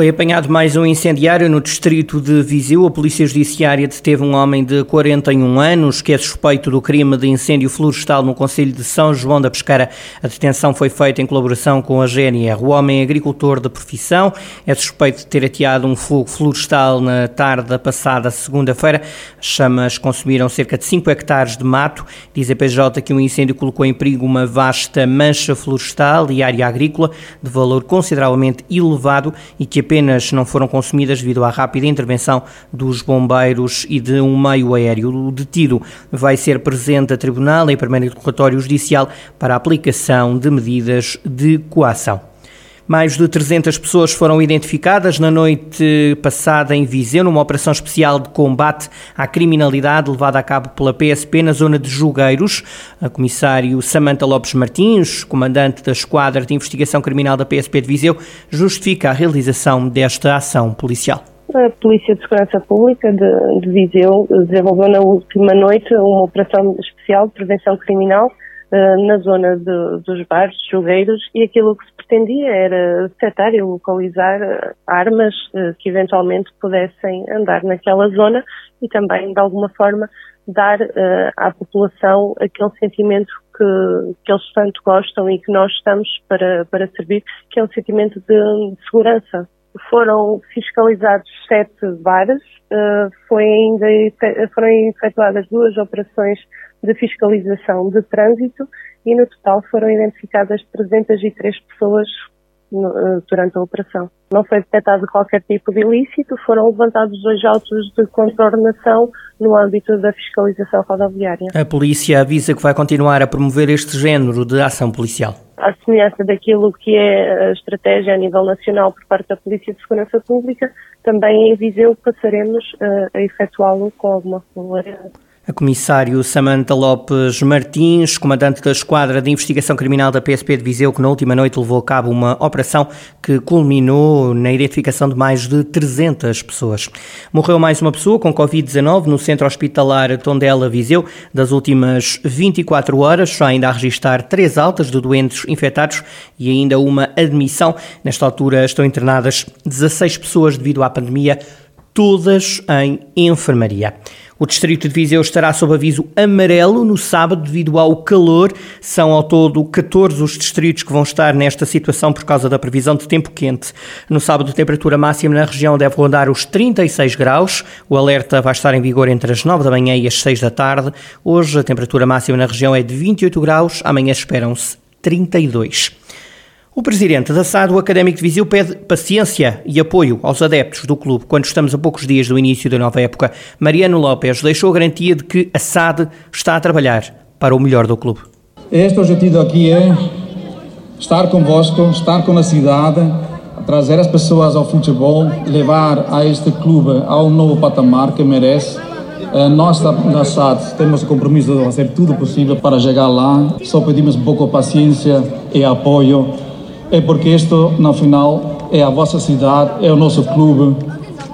Foi apanhado mais um incendiário no distrito de Viseu. A Polícia Judiciária deteve um homem de 41 anos que é suspeito do crime de incêndio florestal no Conselho de São João da Pescara. A detenção foi feita em colaboração com a GNR. O homem é agricultor de profissão, é suspeito de ter ateado um fogo florestal na tarde da passada segunda-feira. As chamas consumiram cerca de 5 hectares de mato. Diz a PJ que o um incêndio colocou em perigo uma vasta mancha florestal e área agrícola de valor consideravelmente elevado e que apenas não foram consumidas devido à rápida intervenção dos bombeiros e de um meio aéreo. O detido vai ser presente a tribunal em primeiro interrogatório judicial para a aplicação de medidas de coação. Mais de 300 pessoas foram identificadas na noite passada em Viseu, numa operação especial de combate à criminalidade levada a cabo pela PSP na zona de Julgueiros. A comissário Samanta Lopes Martins, comandante da Esquadra de Investigação Criminal da PSP de Viseu, justifica a realização desta ação policial. A Polícia de Segurança Pública de, de Viseu desenvolveu na última noite uma operação especial de prevenção criminal eh, na zona de, dos bares, jogueiros, e aquilo que se pretendia era detectar e localizar eh, armas eh, que eventualmente pudessem andar naquela zona e também, de alguma forma, dar à população aquele sentimento que, que eles tanto gostam e que nós estamos para, para servir, que é um sentimento de, de segurança. Foram fiscalizados sete bares, foi ainda, foram efetuadas duas operações de fiscalização de trânsito e no total foram identificadas 303 pessoas eh, durante a operação. Não foi detectado qualquer tipo de ilícito, foram levantados dois autos de contornação no âmbito da fiscalização rodoviária. A polícia avisa que vai continuar a promover este género de ação policial. À semelhança daquilo que é a estratégia a nível nacional por parte da Polícia de Segurança Pública, também em Viseu passaremos uh, a efetuá-lo com alguma regularidade. A comissário Samanta Lopes Martins, comandante da Esquadra de Investigação Criminal da PSP de Viseu, que na última noite levou a cabo uma operação que culminou na identificação de mais de 300 pessoas. Morreu mais uma pessoa com Covid-19 no centro hospitalar Tondela Viseu. Das últimas 24 horas, só ainda a registrar três altas de doentes infectados e ainda uma admissão. Nesta altura estão internadas 16 pessoas devido à pandemia, todas em enfermaria. O distrito de Viseu estará sob aviso amarelo no sábado devido ao calor. São ao todo 14 os distritos que vão estar nesta situação por causa da previsão de tempo quente. No sábado, a temperatura máxima na região deve rondar os 36 graus. O alerta vai estar em vigor entre as 9 da manhã e as 6 da tarde. Hoje, a temperatura máxima na região é de 28 graus. Amanhã esperam-se 32. O presidente da SAD, o Académico de Viseu, pede paciência e apoio aos adeptos do clube quando estamos a poucos dias do início da nova época. Mariano Lopes deixou a garantia de que a SAD está a trabalhar para o melhor do clube. Este objetivo aqui é estar convosco, estar com a cidade, trazer as pessoas ao futebol, levar a este clube a um novo patamar que merece. Eh, nós da SAD temos o compromisso de fazer tudo possível para chegar lá. Só pedimos um pouco de paciência e apoio é porque isto, no final, é a vossa cidade, é o nosso clube,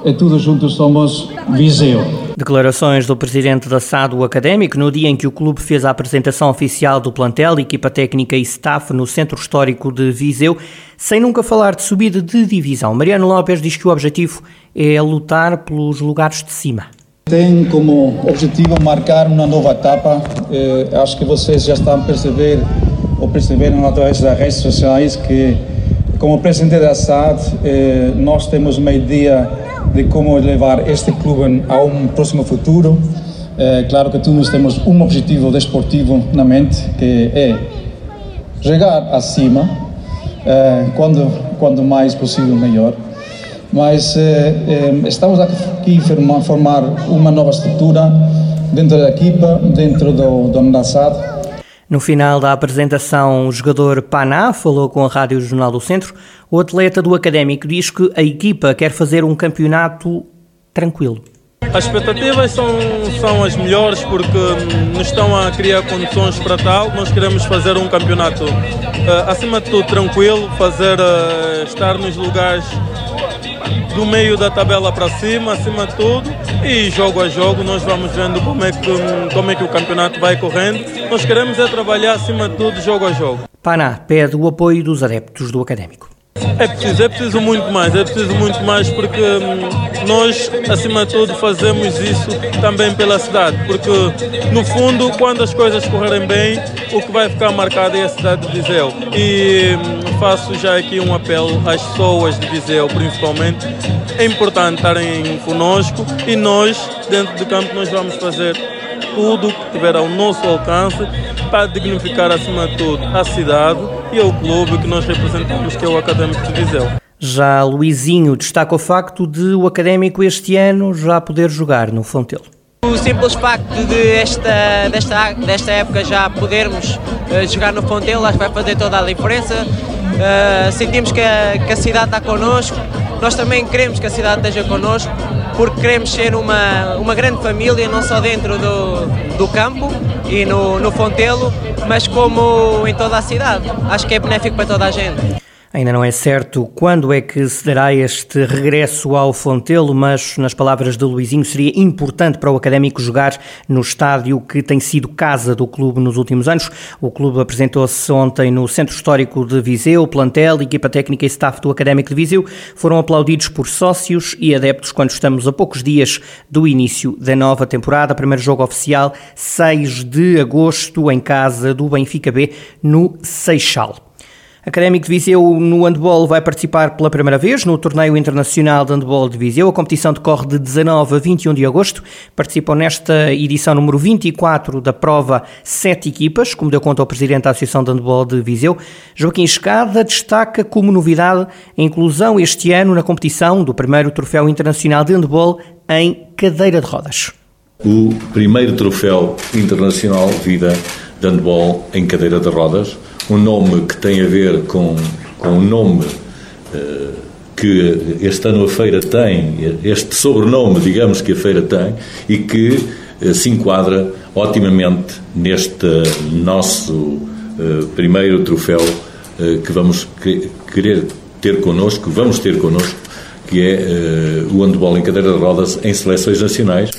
é tudo juntos somos Viseu. Declarações do presidente da SAD, o académico, no dia em que o clube fez a apresentação oficial do plantel, equipa técnica e staff no Centro Histórico de Viseu, sem nunca falar de subida de divisão. Mariano Lopes diz que o objetivo é lutar pelos lugares de cima. Tem como objetivo marcar uma nova etapa. Eh, acho que vocês já estão a perceber ou perceberam através das redes sociais que, como presidente da SAD, eh, nós temos uma ideia de como levar este clube a um próximo futuro. Eh, claro que todos temos um objetivo desportivo na mente, que é chegar acima, eh, quando, quando mais possível, melhor. Mas eh, estamos aqui a formar uma nova estrutura dentro da equipa, dentro do, do SAD, no final da apresentação, o jogador Paná falou com a Rádio Jornal do Centro. O atleta do Académico diz que a equipa quer fazer um campeonato tranquilo. As expectativas são, são as melhores porque hum, nos estão a criar condições para tal. Nós queremos fazer um campeonato uh, acima de tudo tranquilo, fazer uh, estar nos lugares do meio da tabela para cima, acima de tudo e jogo a jogo nós vamos vendo como é que, como é que o campeonato vai correndo. Nós queremos é trabalhar acima de tudo jogo a jogo. Paná pede o apoio dos adeptos do Académico. É preciso, é preciso muito mais, é preciso muito mais porque hum, nós, acima de tudo, fazemos isso também pela cidade. Porque, no fundo, quando as coisas correrem bem, o que vai ficar marcado é a cidade de Viseu. E hum, faço já aqui um apelo às pessoas de Viseu, principalmente. É importante estarem conosco e nós, dentro de campo, nós vamos fazer tudo que tiver ao nosso alcance para dignificar, acima de tudo, a cidade e o clube que nós representamos, que é o Académico de Viseu. Já Luizinho destaca o facto de o Académico este ano já poder jogar no Fontelo. O simples facto de esta, desta, desta época já podermos uh, jogar no Fontelo acho que vai fazer toda a diferença. Uh, sentimos que a, que a cidade está connosco, nós também queremos que a cidade esteja connosco, porque queremos ser uma, uma grande família, não só dentro do, do campo e no, no Fontelo, mas como em toda a cidade. Acho que é benéfico para toda a gente. Ainda não é certo quando é que se dará este regresso ao Fontelo, mas, nas palavras de Luizinho, seria importante para o Académico jogar no estádio que tem sido casa do clube nos últimos anos. O clube apresentou-se ontem no Centro Histórico de Viseu, plantel, equipa técnica e staff do Académico de Viseu foram aplaudidos por sócios e adeptos quando estamos a poucos dias do início da nova temporada. Primeiro jogo oficial, 6 de agosto, em casa do Benfica B, no Seixal. Académico de Viseu no handball vai participar pela primeira vez no Torneio Internacional de Handball de Viseu. A competição decorre de 19 a 21 de agosto. Participam nesta edição número 24 da prova sete equipas, como deu conta o Presidente da Associação de Handball de Viseu. Joaquim Escada destaca como novidade a inclusão este ano na competição do primeiro Troféu Internacional de Handball em cadeira de rodas. O primeiro Troféu Internacional Vida de Handball em cadeira de rodas um nome que tem a ver com, com o nome uh, que este ano a feira tem, este sobrenome, digamos, que a feira tem, e que uh, se enquadra otimamente neste nosso uh, primeiro troféu que vamos querer ter connosco, vamos ter connosco, que é o handball em cadeira de rodas em seleções nacionais,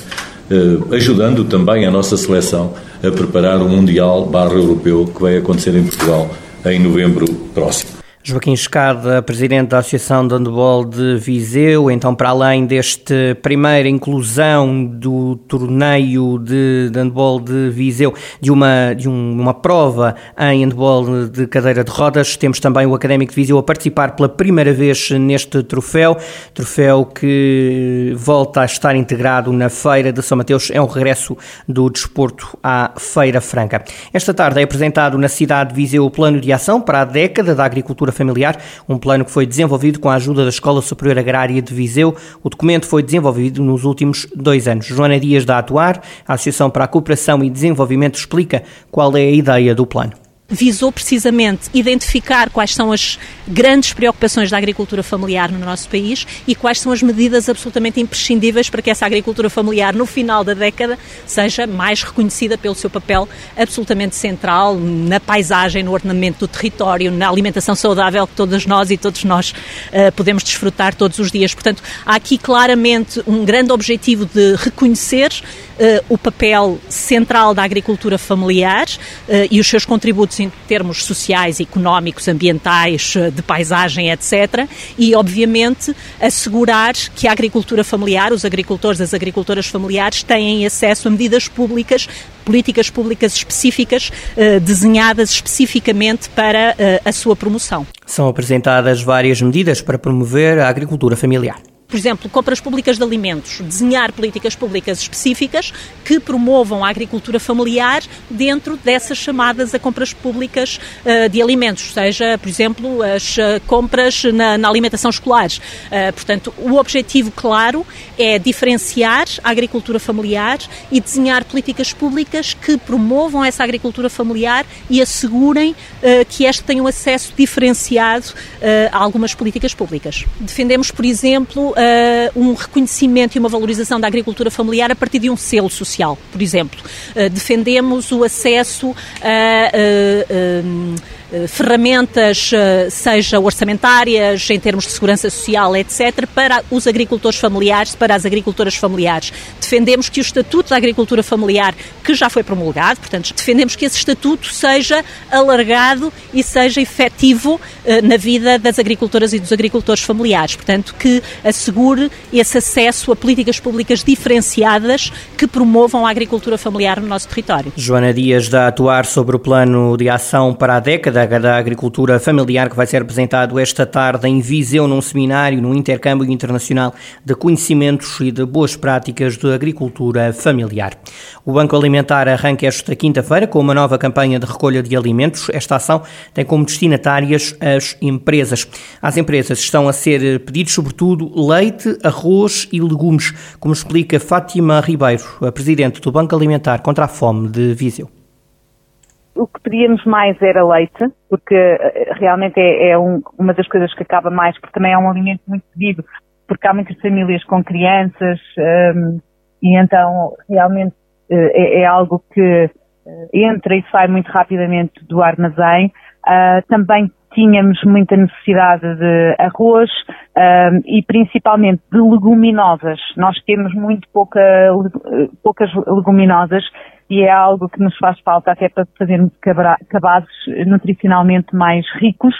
ajudando também a nossa seleção a preparar o Mundial barra Europeu que vai acontecer em Portugal em novembro próximo. Joaquim Escada, presidente da Associação de Handball de Viseu, então para além deste primeira inclusão do torneio de, de handball de Viseu, de uma, de um, uma prova em handball de cadeira de rodas, temos também o Académico de Viseu a participar pela primeira vez neste troféu, troféu que volta a estar integrado na Feira de São Mateus, é um regresso do desporto à Feira Franca. Esta tarde é apresentado na cidade de Viseu o plano de ação para a década da agricultura familiar, um plano que foi desenvolvido com a ajuda da Escola Superior Agrária de Viseu. O documento foi desenvolvido nos últimos dois anos. Joana Dias da Atuar, a Associação para a Cooperação e Desenvolvimento, explica qual é a ideia do plano visou precisamente identificar quais são as grandes preocupações da agricultura familiar no nosso país e quais são as medidas absolutamente imprescindíveis para que essa agricultura familiar, no final da década, seja mais reconhecida pelo seu papel absolutamente central na paisagem, no ordenamento do território, na alimentação saudável que todas nós e todos nós uh, podemos desfrutar todos os dias. Portanto, há aqui claramente um grande objetivo de reconhecer uh, o papel central da agricultura familiar uh, e os seus contributos em termos sociais, económicos, ambientais, eh, de paisagem, etc. E, obviamente, assegurar que a agricultura familiar, os agricultores, as agricultoras familiares, têm acesso a medidas públicas, políticas públicas específicas, eh, desenhadas especificamente para eh, a sua promoção. São apresentadas várias medidas para promover a agricultura familiar por exemplo, compras públicas de alimentos, desenhar políticas públicas específicas que promovam a agricultura familiar dentro dessas chamadas a compras públicas uh, de alimentos, seja, por exemplo, as uh, compras na, na, alimentação escolar. Uh, portanto, o objetivo claro é diferenciar a agricultura familiar e desenhar políticas públicas que promovam essa agricultura familiar e assegurem que esta tenha um acesso diferenciado a algumas políticas públicas. Defendemos, por exemplo, uh, um reconhecimento e uma valorização da agricultura familiar a partir de um selo social, por exemplo. Uh, defendemos o acesso a. Uh, ferramentas, seja orçamentárias, em termos de segurança social, etc., para os agricultores familiares, para as agricultoras familiares. Defendemos que o Estatuto da Agricultura Familiar, que já foi promulgado, portanto, defendemos que esse Estatuto seja alargado e seja efetivo na vida das agricultoras e dos agricultores familiares. Portanto, que assegure esse acesso a políticas públicas diferenciadas que promovam a agricultura familiar no nosso território. Joana Dias dá a atuar sobre o plano de ação para a década da agricultura familiar que vai ser apresentado esta tarde em Viseu num seminário no intercâmbio internacional de conhecimentos e de boas práticas de agricultura familiar. O Banco Alimentar arranca esta quinta-feira com uma nova campanha de recolha de alimentos. Esta ação tem como destinatárias as empresas. Às empresas estão a ser pedidos sobretudo leite, arroz e legumes, como explica Fátima Ribeiro, a presidente do Banco Alimentar contra a Fome de Viseu. O que pedíamos mais era leite, porque eh, realmente é, é um, uma das coisas que acaba mais, porque também é um alimento muito pedido, porque há muitas famílias com crianças um, ehm, e então realmente uh, é, é, algo que uh, entra e sai muito rapidamente do armazém. Uh, também tínhamos muita necessidade de arroz e principalmente de leguminosas. Nós temos muito pouca, poucas leguminosas e é algo que nos faz falta até para fazermos cabazes nutricionalmente mais ricos.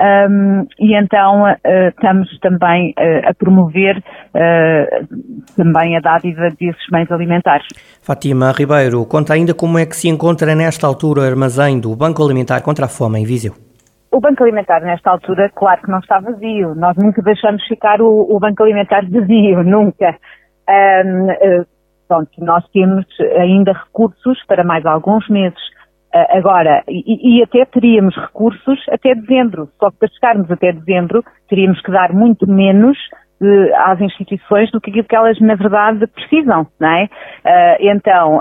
Um, e então uh, estamos também uh, a promover uh, também a dádiva desses bens alimentares. Fátima Ribeiro, conta ainda como é que se encontra nesta altura o armazém do Banco Alimentar contra a Fome em Viseu. O Banco Alimentar, nesta altura, claro que não está vazio. Nós nunca deixamos ficar o, o Banco Alimentar vazio, nunca. Um, uh, pronto, nós temos ainda recursos para mais alguns meses. Uh, agora, e, e, até teríamos recursos até dezembro. Só que para chegarmos até dezembro, teríamos que dar muito menos uh, às instituições do que aquilo que elas, na verdade, precisam, não é? então,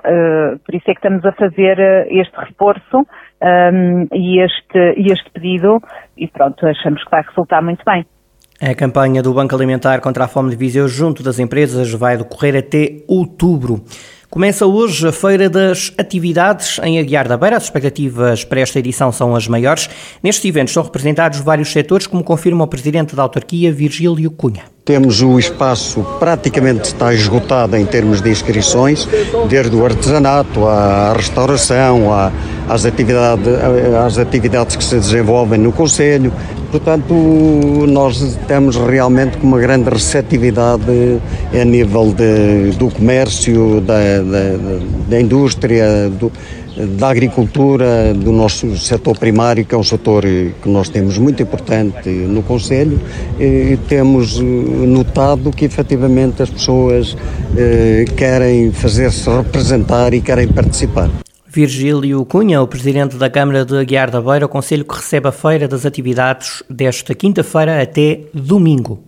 por isso é que estamos a fazer este reforço um, e, este, e este pedido e pronto, achamos que vai resultar muito bem. A campanha do Banco Alimentar contra a Fome de Viseu junto das empresas vai decorrer até outubro. Começa hoje a Feira das Atividades em Aguiar da Beira. As expectativas para esta edição são as maiores. Neste evento estão representados vários setores, como confirma o Presidente da Autarquia, Virgílio Cunha. Temos o espaço praticamente está esgotado em termos de inscrições, desde o artesanato à restauração, às atividades, às atividades que se desenvolvem no Conselho. Portanto, nós temos realmente uma grande receptividade a nível de, do comércio, da, da, da indústria, do, da agricultura, do nosso setor primário, que é um setor que nós temos muito importante no Conselho, e temos eh, notado que efetivamente as pessoas eh, querem fazer-se representar e querem participar. Virgílio Cunha, o presidente da Câmara de Aguiar da Beira, o conselho que recebe a feira das atividades desta quinta-feira até domingo.